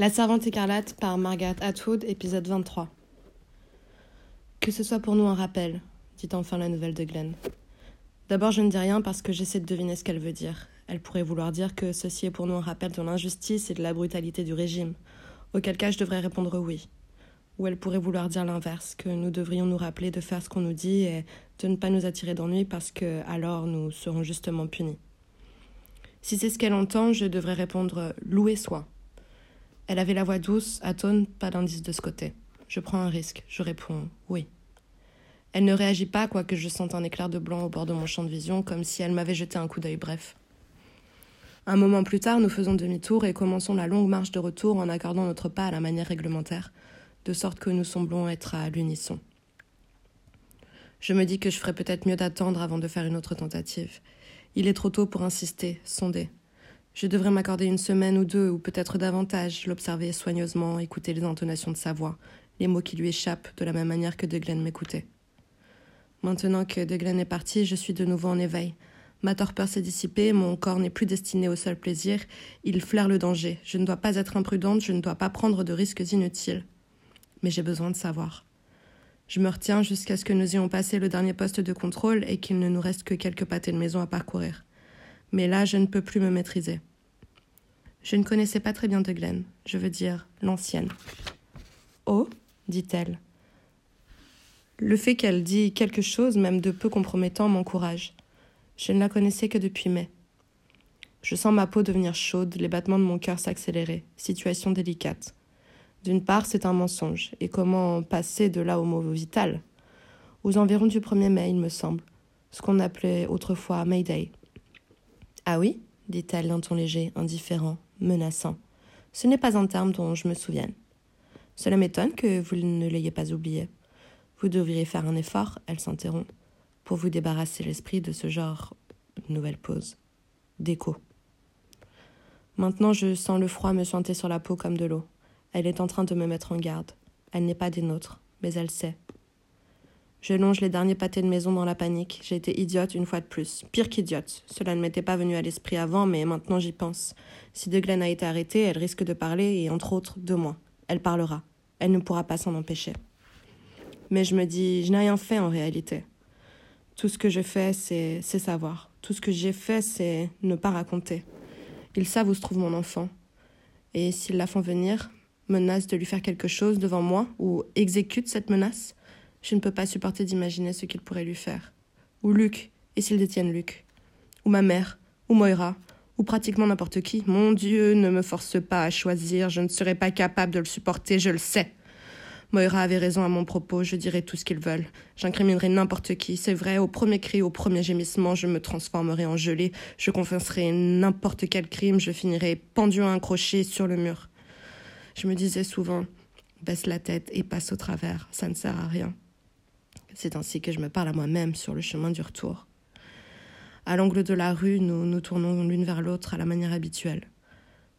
La Servante écarlate par Margaret Atwood, épisode 23. Que ce soit pour nous un rappel, dit enfin la nouvelle de Glenn. D'abord, je ne dis rien parce que j'essaie de deviner ce qu'elle veut dire. Elle pourrait vouloir dire que ceci est pour nous un rappel de l'injustice et de la brutalité du régime, auquel cas je devrais répondre oui. Ou elle pourrait vouloir dire l'inverse, que nous devrions nous rappeler de faire ce qu'on nous dit et de ne pas nous attirer d'ennui parce que alors nous serons justement punis. Si c'est ce qu'elle entend, je devrais répondre loué soit. Elle avait la voix douce, atone, pas d'indice de ce côté. Je prends un risque, je réponds oui. Elle ne réagit pas, quoique je sente un éclair de blanc au bord de mon champ de vision, comme si elle m'avait jeté un coup d'œil bref. Un moment plus tard, nous faisons demi-tour et commençons la longue marche de retour en accordant notre pas à la manière réglementaire, de sorte que nous semblons être à l'unisson. Je me dis que je ferais peut-être mieux d'attendre avant de faire une autre tentative. Il est trop tôt pour insister, sonder. Je devrais m'accorder une semaine ou deux, ou peut-être davantage, l'observer soigneusement, écouter les intonations de sa voix, les mots qui lui échappent, de la même manière que De Glenn m'écoutait. Maintenant que De Glenn est parti, je suis de nouveau en éveil. Ma torpeur s'est dissipée, mon corps n'est plus destiné au seul plaisir, il flaire le danger. Je ne dois pas être imprudente, je ne dois pas prendre de risques inutiles. Mais j'ai besoin de savoir. Je me retiens jusqu'à ce que nous ayons passé le dernier poste de contrôle et qu'il ne nous reste que quelques pâtés de maison à parcourir. Mais là, je ne peux plus me maîtriser. Je ne connaissais pas très bien de Glenn, je veux dire l'ancienne. Oh dit-elle. Le fait qu'elle dit quelque chose, même de peu compromettant, m'encourage. Je ne la connaissais que depuis mai. Je sens ma peau devenir chaude, les battements de mon cœur s'accélérer. Situation délicate. D'une part, c'est un mensonge. Et comment passer de là au mot vital? Aux environs du 1er mai, il me semble. Ce qu'on appelait autrefois Mayday. Ah oui? dit-elle d'un ton léger, indifférent, menaçant. Ce n'est pas un terme dont je me souvienne. Cela m'étonne que vous ne l'ayez pas oublié. Vous devriez faire un effort, elle s'interrompt, pour vous débarrasser l'esprit de ce genre nouvelle pause. D'écho. Maintenant je sens le froid me chanter sur la peau comme de l'eau. Elle est en train de me mettre en garde. Elle n'est pas des nôtres, mais elle sait. Je longe les derniers pâtés de maison dans la panique. J'ai été idiote une fois de plus. Pire qu'idiote. Cela ne m'était pas venu à l'esprit avant, mais maintenant j'y pense. Si De Glenn a été arrêtée, elle risque de parler, et entre autres, de moi. Elle parlera. Elle ne pourra pas s'en empêcher. Mais je me dis, je n'ai rien fait en réalité. Tout ce que je fais, c'est savoir. Tout ce que j'ai fait, c'est ne pas raconter. Ils savent où se trouve mon enfant. Et s'ils la font venir, menacent de lui faire quelque chose devant moi, ou exécutent cette menace, je ne peux pas supporter d'imaginer ce qu'il pourrait lui faire. Ou Luc, et s'ils détiennent Luc. Ou ma mère, ou Moira, ou pratiquement n'importe qui. Mon Dieu, ne me force pas à choisir, je ne serai pas capable de le supporter, je le sais. Moira avait raison à mon propos, je dirai tout ce qu'ils veulent. J'incriminerai n'importe qui, c'est vrai, au premier cri, au premier gémissement, je me transformerai en gelée, je confesserai n'importe quel crime, je finirai pendu à un crochet sur le mur. Je me disais souvent, baisse la tête et passe au travers, ça ne sert à rien. C'est ainsi que je me parle à moi-même sur le chemin du retour. À l'angle de la rue, nous nous tournons l'une vers l'autre à la manière habituelle.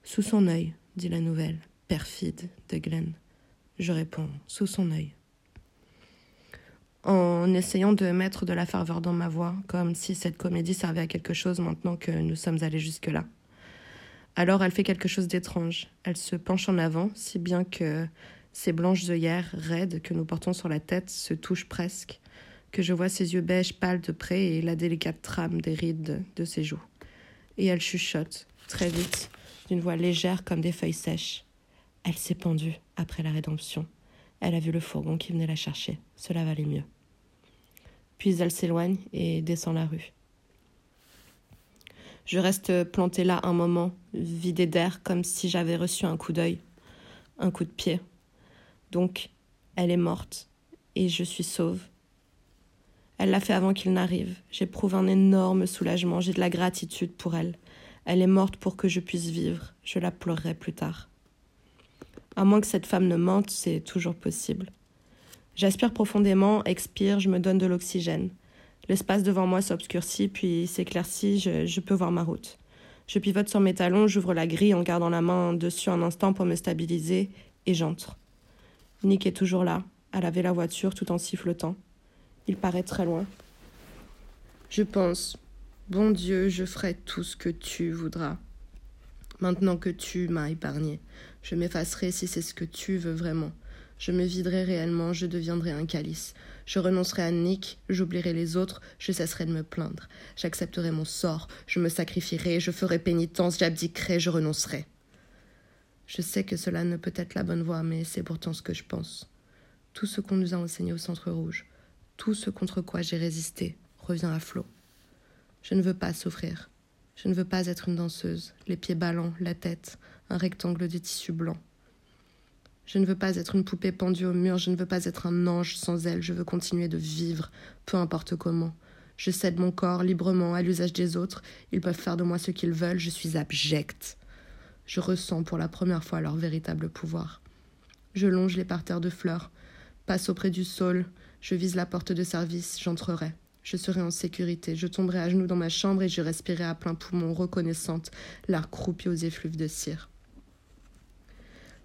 Sous son œil, dit la nouvelle, perfide de Glenn. Je réponds, sous son œil. En essayant de mettre de la ferveur dans ma voix, comme si cette comédie servait à quelque chose maintenant que nous sommes allés jusque-là. Alors elle fait quelque chose d'étrange. Elle se penche en avant, si bien que ses blanches œillères raides que nous portons sur la tête se touchent presque, que je vois ses yeux beige pâles de près et la délicate trame des rides de ses joues. Et elle chuchote, très vite, d'une voix légère comme des feuilles sèches. Elle s'est pendue après la rédemption. Elle a vu le fourgon qui venait la chercher. Cela valait mieux. Puis elle s'éloigne et descend la rue. Je reste plantée là un moment, vidée d'air, comme si j'avais reçu un coup d'œil, un coup de pied, donc, elle est morte et je suis sauve. Elle l'a fait avant qu'il n'arrive. J'éprouve un énorme soulagement, j'ai de la gratitude pour elle. Elle est morte pour que je puisse vivre. Je la pleurerai plus tard. À moins que cette femme ne mente, c'est toujours possible. J'aspire profondément, expire, je me donne de l'oxygène. L'espace devant moi s'obscurcit, puis s'éclaircit, je, je, peux voir ma route. Je pivote sur mes talons, j'ouvre la grille en gardant la main dessus un instant pour me stabiliser, et j'entre. Nick est toujours là, à laver la voiture tout en sifflotant. Il paraît très loin. Je pense, bon Dieu, je ferai tout ce que tu voudras. Maintenant que tu m'as épargné, je m'effacerai si c'est ce que tu veux vraiment. Je me viderai réellement, je deviendrai un calice. Je renoncerai à Nick, j'oublierai les autres, je cesserai de me plaindre. J'accepterai mon sort, je me sacrifierai, je ferai pénitence, j'abdiquerai, je renoncerai. Je sais que cela ne peut être la bonne voie, mais c'est pourtant ce que je pense. Tout ce qu'on nous a enseigné au Centre Rouge, tout ce contre quoi j'ai résisté, revient à flot. Je ne veux pas souffrir. Je ne veux pas être une danseuse, les pieds ballants, la tête, un rectangle de tissu blanc. Je ne veux pas être une poupée pendue au mur, je ne veux pas être un ange sans elle, je veux continuer de vivre, peu importe comment. Je cède mon corps librement à l'usage des autres, ils peuvent faire de moi ce qu'ils veulent, je suis abjecte. Je ressens pour la première fois leur véritable pouvoir. Je longe les parterres de fleurs, passe auprès du sol, je vise la porte de service, j'entrerai. Je serai en sécurité, je tomberai à genoux dans ma chambre et je respirerai à plein poumon, reconnaissante, l'art croupi aux effluves de cire.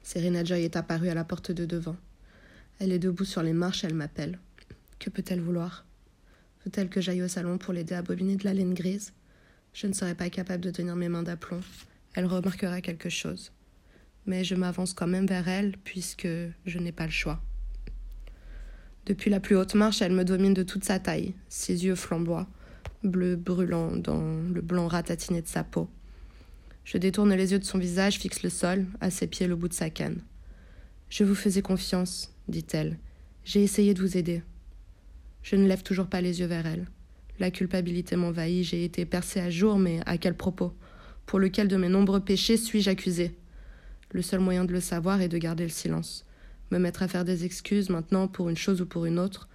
Serena Joy est apparue à la porte de devant. Elle est debout sur les marches, elle m'appelle. Que peut-elle vouloir? Veut-elle que j'aille au salon pour l'aider à bobiner de la laine grise? Je ne serai pas capable de tenir mes mains d'aplomb. Elle remarquera quelque chose. Mais je m'avance quand même vers elle, puisque je n'ai pas le choix. Depuis la plus haute marche, elle me domine de toute sa taille. Ses yeux flamboient, bleu brûlant dans le blanc ratatiné de sa peau. Je détourne les yeux de son visage, fixe le sol, à ses pieds le bout de sa canne. Je vous faisais confiance, dit-elle. J'ai essayé de vous aider. Je ne lève toujours pas les yeux vers elle. La culpabilité m'envahit, j'ai été percée à jour, mais à quel propos? Pour lequel de mes nombreux péchés suis-je accusée Le seul moyen de le savoir est de garder le silence. Me mettre à faire des excuses maintenant pour une chose ou pour une autre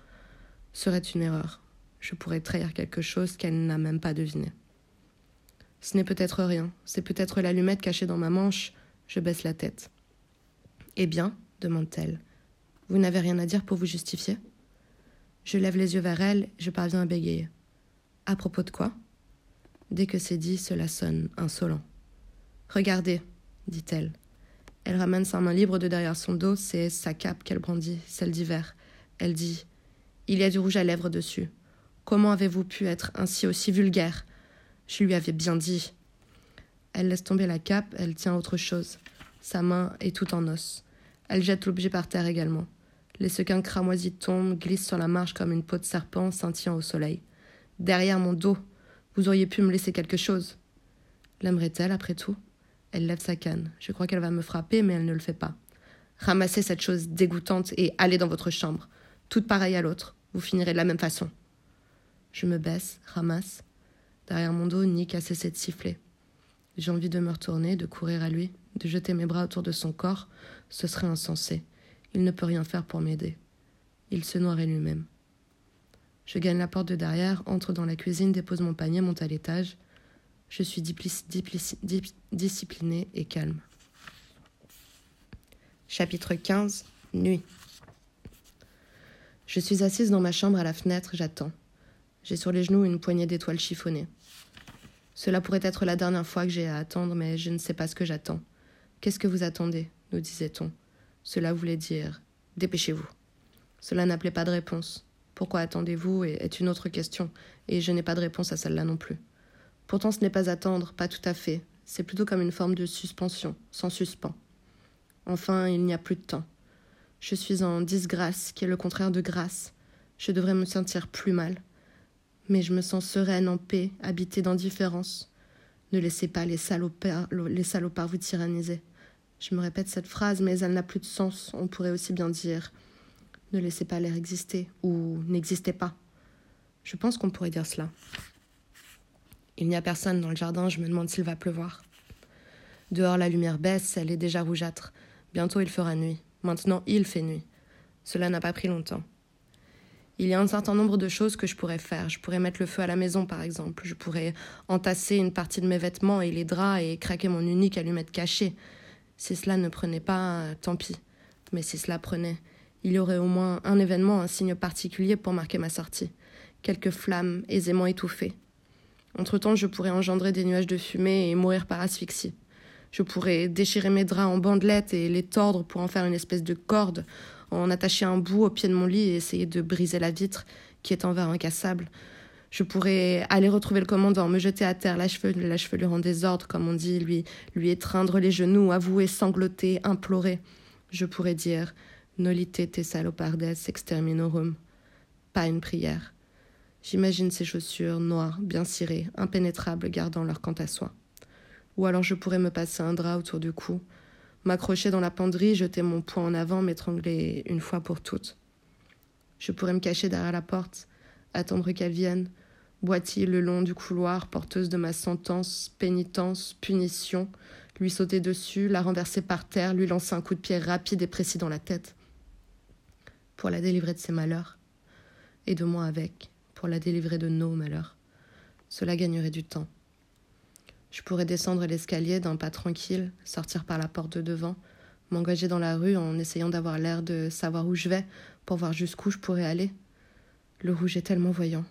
serait une erreur. Je pourrais trahir quelque chose qu'elle n'a même pas deviné. Ce n'est peut-être rien, c'est peut-être l'allumette cachée dans ma manche. Je baisse la tête. Eh bien demande-t-elle. Vous n'avez rien à dire pour vous justifier? Je lève les yeux vers elle, je parviens à bégayer. À propos de quoi? Dès que c'est dit, cela sonne insolent. Regardez, dit-elle. Elle ramène sa main libre de derrière son dos, c'est sa cape qu'elle brandit, celle d'hiver. Elle dit Il y a du rouge à lèvres dessus. Comment avez-vous pu être ainsi aussi vulgaire? Je lui avais bien dit. Elle laisse tomber la cape, elle tient autre chose. Sa main est tout en os. Elle jette l'objet par terre également. Les sequins cramoisis tombent, glissent sur la marche comme une peau de serpent scintillant au soleil. Derrière mon dos, vous auriez pu me laisser quelque chose. L'aimerait-elle après tout? Elle lève sa canne. Je crois qu'elle va me frapper, mais elle ne le fait pas. Ramassez cette chose dégoûtante et allez dans votre chambre. Toute pareille à l'autre. Vous finirez de la même façon. Je me baisse, ramasse, Derrière mon dos, Nick a cessé de siffler. J'ai envie de me retourner, de courir à lui, de jeter mes bras autour de son corps. Ce serait insensé. Il ne peut rien faire pour m'aider. Il se noierait lui-même. Je gagne la porte de derrière, entre dans la cuisine, dépose mon panier, monte à l'étage. Je suis disciplinée et calme. Chapitre 15 Nuit. Je suis assise dans ma chambre à la fenêtre, j'attends. J'ai sur les genoux une poignée d'étoiles chiffonnées. Cela pourrait être la dernière fois que j'ai à attendre, mais je ne sais pas ce que j'attends. Qu'est-ce que vous attendez? nous disait-on. Cela voulait dire Dépêchez-vous. Cela n'appelait pas de réponse. Pourquoi attendez-vous est une autre question, et je n'ai pas de réponse à celle-là non plus. Pourtant, ce n'est pas attendre, pas tout à fait. C'est plutôt comme une forme de suspension, sans suspens. Enfin, il n'y a plus de temps. Je suis en disgrâce, qui est le contraire de grâce. Je devrais me sentir plus mal mais je me sens sereine, en paix, habitée d'indifférence. Ne laissez pas les salopards, les salopards vous tyranniser. Je me répète cette phrase, mais elle n'a plus de sens. On pourrait aussi bien dire ne laissez pas l'air exister ou n'existez pas. Je pense qu'on pourrait dire cela. Il n'y a personne dans le jardin, je me demande s'il va pleuvoir. Dehors, la lumière baisse, elle est déjà rougeâtre. Bientôt, il fera nuit. Maintenant, il fait nuit. Cela n'a pas pris longtemps. Il y a un certain nombre de choses que je pourrais faire. Je pourrais mettre le feu à la maison, par exemple. Je pourrais entasser une partie de mes vêtements et les draps et craquer mon unique allumette cachée. Si cela ne prenait pas, tant pis. Mais si cela prenait, il y aurait au moins un événement, un signe particulier pour marquer ma sortie. Quelques flammes aisément étouffées. Entre-temps, je pourrais engendrer des nuages de fumée et mourir par asphyxie. Je pourrais déchirer mes draps en bandelettes et les tordre pour en faire une espèce de corde en attacher un bout au pied de mon lit et essayer de briser la vitre qui est en verre incassable. Je pourrais aller retrouver le commandant, me jeter à terre, la, chevelure, la chevelure en désordre, comme on dit, lui, lui étreindre les genoux, avouer, sangloter, implorer. Je pourrais dire Nolite te salopardes exterminorum. Pas une prière. J'imagine ces chaussures noires, bien cirées, impénétrables, gardant leur quant à soi. Ou alors je pourrais me passer un drap autour du cou, m'accrocher dans la penderie, jeter mon poing en avant, m'étrangler une fois pour toutes. Je pourrais me cacher derrière la porte, attendre qu'elle vienne, boitiller le long du couloir, porteuse de ma sentence, pénitence, punition, lui sauter dessus, la renverser par terre, lui lancer un coup de pied rapide et précis dans la tête, pour la délivrer de ses malheurs, et de moi avec, pour la délivrer de nos malheurs. Cela gagnerait du temps. Je pourrais descendre l'escalier d'un pas tranquille, sortir par la porte de devant, m'engager dans la rue en essayant d'avoir l'air de savoir où je vais, pour voir jusqu'où je pourrais aller. Le rouge est tellement voyant.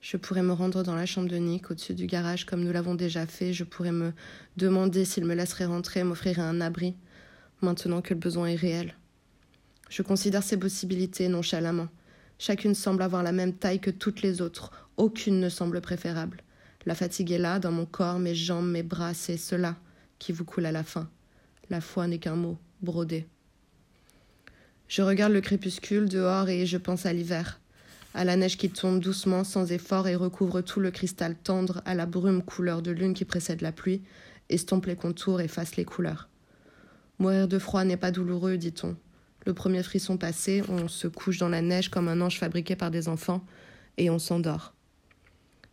Je pourrais me rendre dans la chambre de Nick, au-dessus du garage, comme nous l'avons déjà fait. Je pourrais me demander s'il me laisserait rentrer, m'offrirait un abri, maintenant que le besoin est réel. Je considère ces possibilités nonchalamment. Chacune semble avoir la même taille que toutes les autres. Aucune ne semble préférable. La fatigue est là, dans mon corps, mes jambes, mes bras, c'est cela qui vous coule à la fin. La foi n'est qu'un mot, brodé. Je regarde le crépuscule dehors et je pense à l'hiver, à la neige qui tombe doucement, sans effort, et recouvre tout le cristal tendre, à la brume couleur de lune qui précède la pluie, estompe les contours, efface les couleurs. Mourir de froid n'est pas douloureux, dit-on. Le premier frisson passé, on se couche dans la neige comme un ange fabriqué par des enfants, et on s'endort.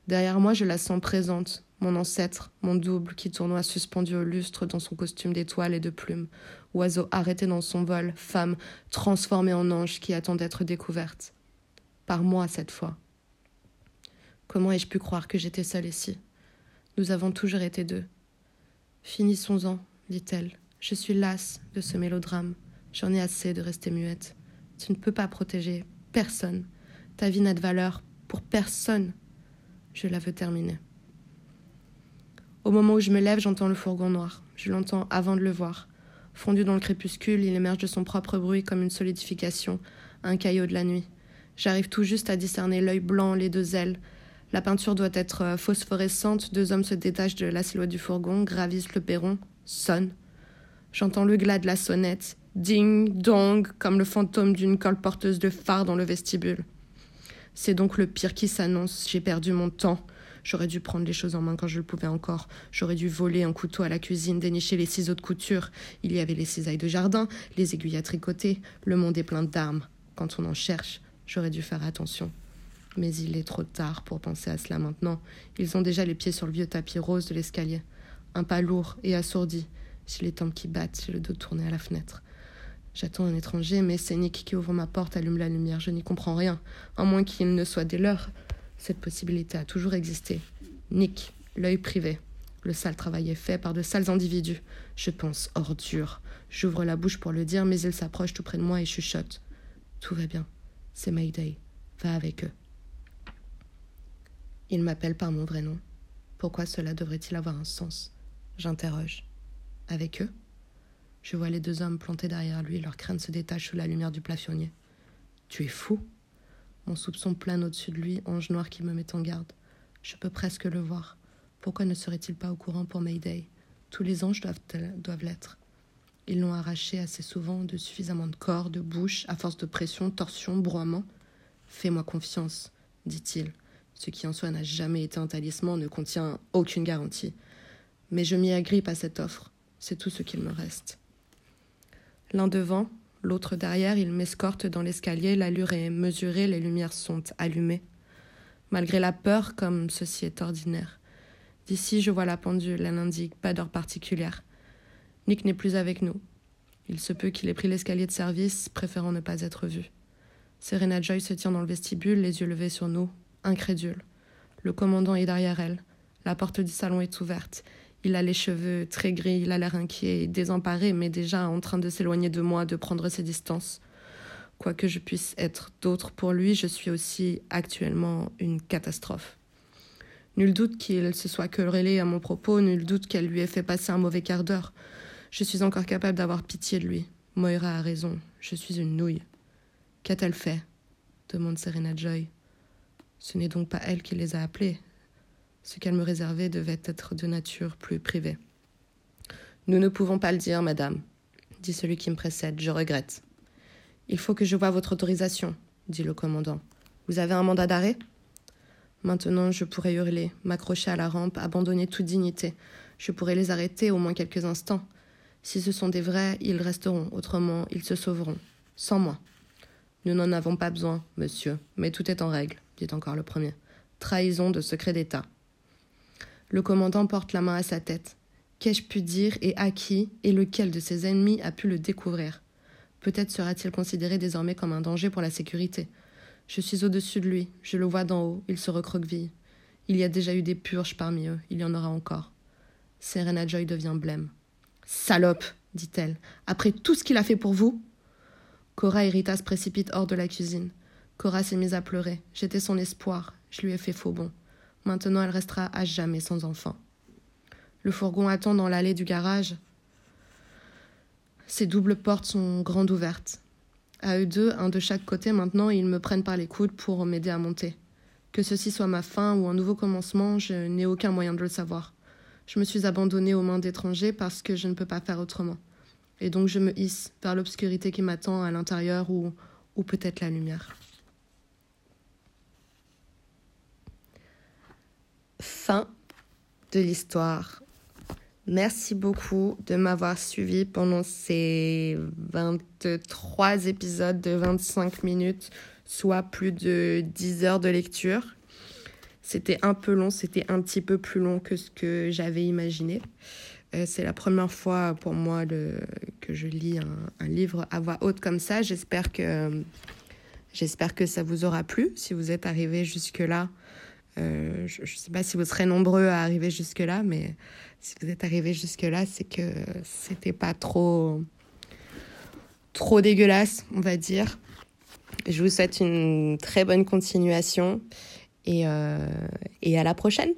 Derrière moi, je la sens présente, mon ancêtre, mon double, qui tournoie suspendu au lustre dans son costume d'étoiles et de plumes, oiseau arrêté dans son vol, femme transformée en ange qui attend d'être découverte. Par moi cette fois. Comment ai-je pu croire que j'étais seule ici? Nous avons toujours été deux. Finissons-en, dit-elle. Je suis lasse de ce mélodrame. J'en ai assez de rester muette. Tu ne peux pas protéger personne. Ta vie n'a de valeur pour personne. Je la veux terminer. Au moment où je me lève, j'entends le fourgon noir. Je l'entends avant de le voir. Fondu dans le crépuscule, il émerge de son propre bruit comme une solidification, un caillot de la nuit. J'arrive tout juste à discerner l'œil blanc, les deux ailes. La peinture doit être euh, phosphorescente. Deux hommes se détachent de la silhouette du fourgon, gravissent le perron, sonnent. J'entends le glas de la sonnette, ding, dong, comme le fantôme d'une colporteuse de phare dans le vestibule. C'est donc le pire qui s'annonce. J'ai perdu mon temps. J'aurais dû prendre les choses en main quand je le pouvais encore. J'aurais dû voler un couteau à la cuisine, dénicher les ciseaux de couture. Il y avait les cisailles de jardin, les aiguilles à tricoter. Le monde est plein d'armes. Quand on en cherche, j'aurais dû faire attention. Mais il est trop tard pour penser à cela maintenant. Ils ont déjà les pieds sur le vieux tapis rose de l'escalier. Un pas lourd et assourdi. J'ai les tempes qui battent, j'ai le dos tourné à la fenêtre. J'attends un étranger, mais c'est Nick qui ouvre ma porte, allume la lumière. Je n'y comprends rien, à moins qu'il ne soit des leurs. Cette possibilité a toujours existé. Nick, l'œil privé. Le sale travail est fait par de sales individus. Je pense ordure. J'ouvre la bouche pour le dire, mais il s'approche tout près de moi et chuchote. Tout va bien. C'est Mayday. Va avec eux. Il m'appelle par mon vrai nom. Pourquoi cela devrait-il avoir un sens? J'interroge. Avec eux? Je vois les deux hommes plantés derrière lui, leurs crânes se détachent sous la lumière du plafonnier. Tu es fou? Mon soupçon plane au-dessus de lui, ange noir qui me met en garde. Je peux presque le voir. Pourquoi ne serait-il pas au courant pour Mayday? Tous les anges doivent, doivent l'être. Ils l'ont arraché assez souvent de suffisamment de corps, de bouche, à force de pression, torsion, broiement. Fais-moi confiance, dit-il. Ce qui en soi n'a jamais été un talisman ne contient aucune garantie. Mais je m'y agrippe à cette offre. C'est tout ce qu'il me reste. L'un devant, l'autre derrière, il m'escorte dans l'escalier, l'allure est mesurée, les lumières sont allumées. Malgré la peur, comme ceci est ordinaire. D'ici, je vois la pendule, elle n'indique pas d'heure particulière. Nick n'est plus avec nous. Il se peut qu'il ait pris l'escalier de service, préférant ne pas être vu. Serena Joy se tient dans le vestibule, les yeux levés sur nous, incrédule. Le commandant est derrière elle. La porte du salon est ouverte. Il a les cheveux très gris, il a l'air inquiet et désemparé, mais déjà en train de s'éloigner de moi, de prendre ses distances. Quoi que je puisse être d'autre pour lui, je suis aussi actuellement une catastrophe. Nul doute qu'il se soit querellé à mon propos, nul doute qu'elle lui ait fait passer un mauvais quart d'heure. Je suis encore capable d'avoir pitié de lui. Moira a raison, je suis une nouille. Qu'a-t-elle fait? demande Serena Joy. Ce n'est donc pas elle qui les a appelés. Ce qu'elle me réservait devait être de nature plus privée. Nous ne pouvons pas le dire, madame, dit celui qui me précède. Je regrette. Il faut que je voie votre autorisation, dit le commandant. Vous avez un mandat d'arrêt? Maintenant, je pourrais hurler, m'accrocher à la rampe, abandonner toute dignité. Je pourrais les arrêter au moins quelques instants. Si ce sont des vrais, ils resteront, autrement, ils se sauveront. Sans moi. Nous n'en avons pas besoin, monsieur, mais tout est en règle, dit encore le premier. Trahison de secret d'État. Le commandant porte la main à sa tête. Qu'ai-je pu dire et à qui et lequel de ses ennemis a pu le découvrir? Peut-être sera-t-il considéré désormais comme un danger pour la sécurité. Je suis au-dessus de lui, je le vois d'en haut, il se recroqueville. Il y a déjà eu des purges parmi eux, il y en aura encore. Serena Joy devient blême. Salope dit-elle. Après tout ce qu'il a fait pour vous? Cora et Rita se précipitent hors de la cuisine. Cora s'est mise à pleurer. J'étais son espoir. Je lui ai fait faux bon. Maintenant, elle restera à jamais sans enfant. Le fourgon attend dans l'allée du garage. Ses doubles portes sont grandes ouvertes. À eux deux, un de chaque côté maintenant, ils me prennent par les coudes pour m'aider à monter. Que ceci soit ma fin ou un nouveau commencement, je n'ai aucun moyen de le savoir. Je me suis abandonnée aux mains d'étrangers parce que je ne peux pas faire autrement. Et donc je me hisse vers l'obscurité qui m'attend à l'intérieur ou, ou peut-être la lumière. Fin de l'histoire. Merci beaucoup de m'avoir suivi pendant ces 23 épisodes de 25 minutes, soit plus de 10 heures de lecture. C'était un peu long, c'était un petit peu plus long que ce que j'avais imaginé. Euh, c'est la première fois pour moi que je lis un, livre à voix haute comme ça. J'espère que, j'espère que ça vous aura plu. Si vous êtes arrivé jusque-là, euh, je ne sais pas si vous serez nombreux à arriver jusque-là, mais si vous êtes arrivé jusque-là, c'est que c'était pas trop, trop dégueulasse, on va dire. Je vous souhaite une très bonne continuation et, euh, et à la prochaine.